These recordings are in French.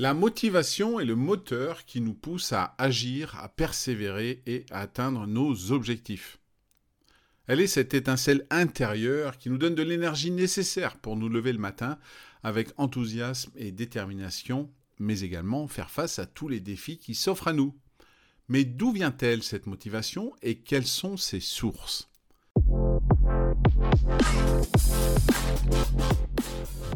La motivation est le moteur qui nous pousse à agir, à persévérer et à atteindre nos objectifs. Elle est cette étincelle intérieure qui nous donne de l'énergie nécessaire pour nous lever le matin avec enthousiasme et détermination, mais également faire face à tous les défis qui s'offrent à nous. Mais d'où vient-elle cette motivation et quelles sont ses sources?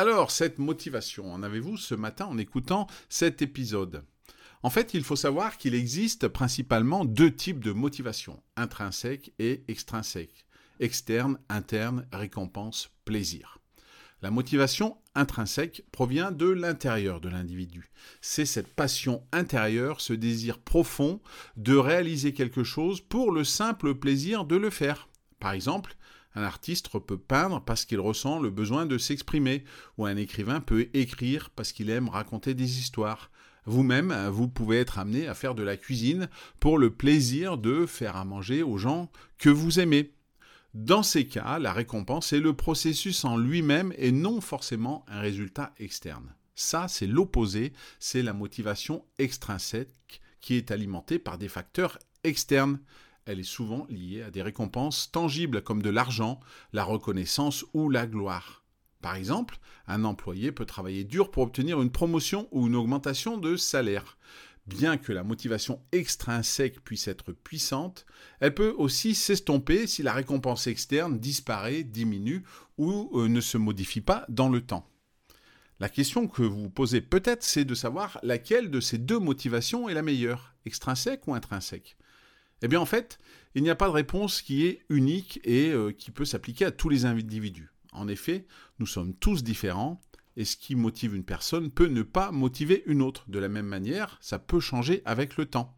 Alors, cette motivation, en avez-vous ce matin en écoutant cet épisode? En fait, il faut savoir qu'il existe principalement deux types de motivation, intrinsèque et extrinsèque. Externe, interne, récompense, plaisir. La motivation intrinsèque provient de l'intérieur de l'individu. C'est cette passion intérieure, ce désir profond de réaliser quelque chose pour le simple plaisir de le faire. Par exemple, un artiste peut peindre parce qu'il ressent le besoin de s'exprimer, ou un écrivain peut écrire parce qu'il aime raconter des histoires. Vous-même, vous pouvez être amené à faire de la cuisine pour le plaisir de faire à manger aux gens que vous aimez. Dans ces cas, la récompense est le processus en lui-même et non forcément un résultat externe. Ça, c'est l'opposé, c'est la motivation extrinsèque qui est alimentée par des facteurs externes elle est souvent liée à des récompenses tangibles comme de l'argent, la reconnaissance ou la gloire. Par exemple, un employé peut travailler dur pour obtenir une promotion ou une augmentation de salaire. Bien que la motivation extrinsèque puisse être puissante, elle peut aussi s'estomper si la récompense externe disparaît, diminue ou euh, ne se modifie pas dans le temps. La question que vous vous posez peut-être, c'est de savoir laquelle de ces deux motivations est la meilleure, extrinsèque ou intrinsèque. Eh bien en fait, il n'y a pas de réponse qui est unique et euh, qui peut s'appliquer à tous les individus. En effet, nous sommes tous différents et ce qui motive une personne peut ne pas motiver une autre. De la même manière, ça peut changer avec le temps.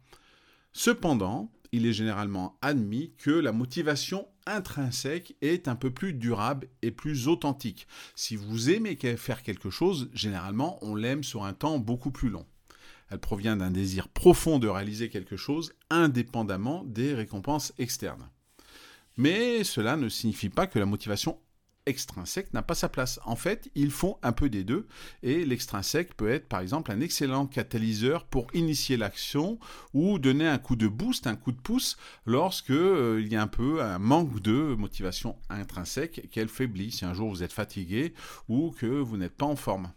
Cependant, il est généralement admis que la motivation intrinsèque est un peu plus durable et plus authentique. Si vous aimez faire quelque chose, généralement, on l'aime sur un temps beaucoup plus long. Elle provient d'un désir profond de réaliser quelque chose indépendamment des récompenses externes. Mais cela ne signifie pas que la motivation extrinsèque n'a pas sa place. En fait, ils font un peu des deux et l'extrinsèque peut être par exemple un excellent catalyseur pour initier l'action ou donner un coup de boost, un coup de pouce lorsque euh, il y a un peu un manque de motivation intrinsèque qu'elle faiblit si un jour vous êtes fatigué ou que vous n'êtes pas en forme.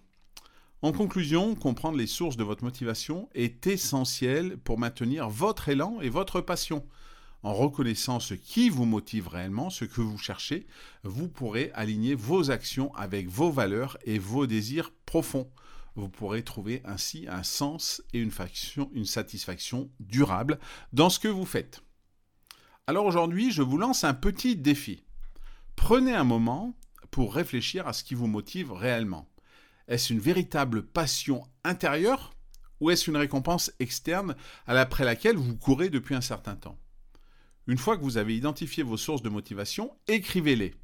En conclusion, comprendre les sources de votre motivation est essentiel pour maintenir votre élan et votre passion. En reconnaissant ce qui vous motive réellement, ce que vous cherchez, vous pourrez aligner vos actions avec vos valeurs et vos désirs profonds. Vous pourrez trouver ainsi un sens et une, une satisfaction durable dans ce que vous faites. Alors aujourd'hui, je vous lance un petit défi. Prenez un moment pour réfléchir à ce qui vous motive réellement. Est-ce une véritable passion intérieure ou est-ce une récompense externe après laquelle vous courez depuis un certain temps? Une fois que vous avez identifié vos sources de motivation, écrivez-les.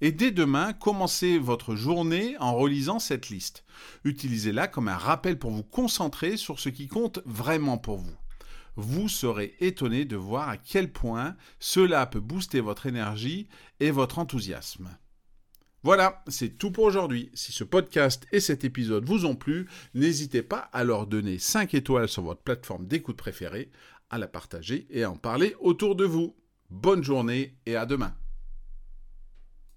Et dès demain, commencez votre journée en relisant cette liste. Utilisez-la comme un rappel pour vous concentrer sur ce qui compte vraiment pour vous. Vous serez étonné de voir à quel point cela peut booster votre énergie et votre enthousiasme. Voilà, c'est tout pour aujourd'hui. Si ce podcast et cet épisode vous ont plu, n'hésitez pas à leur donner 5 étoiles sur votre plateforme d'écoute préférée, à la partager et à en parler autour de vous. Bonne journée et à demain.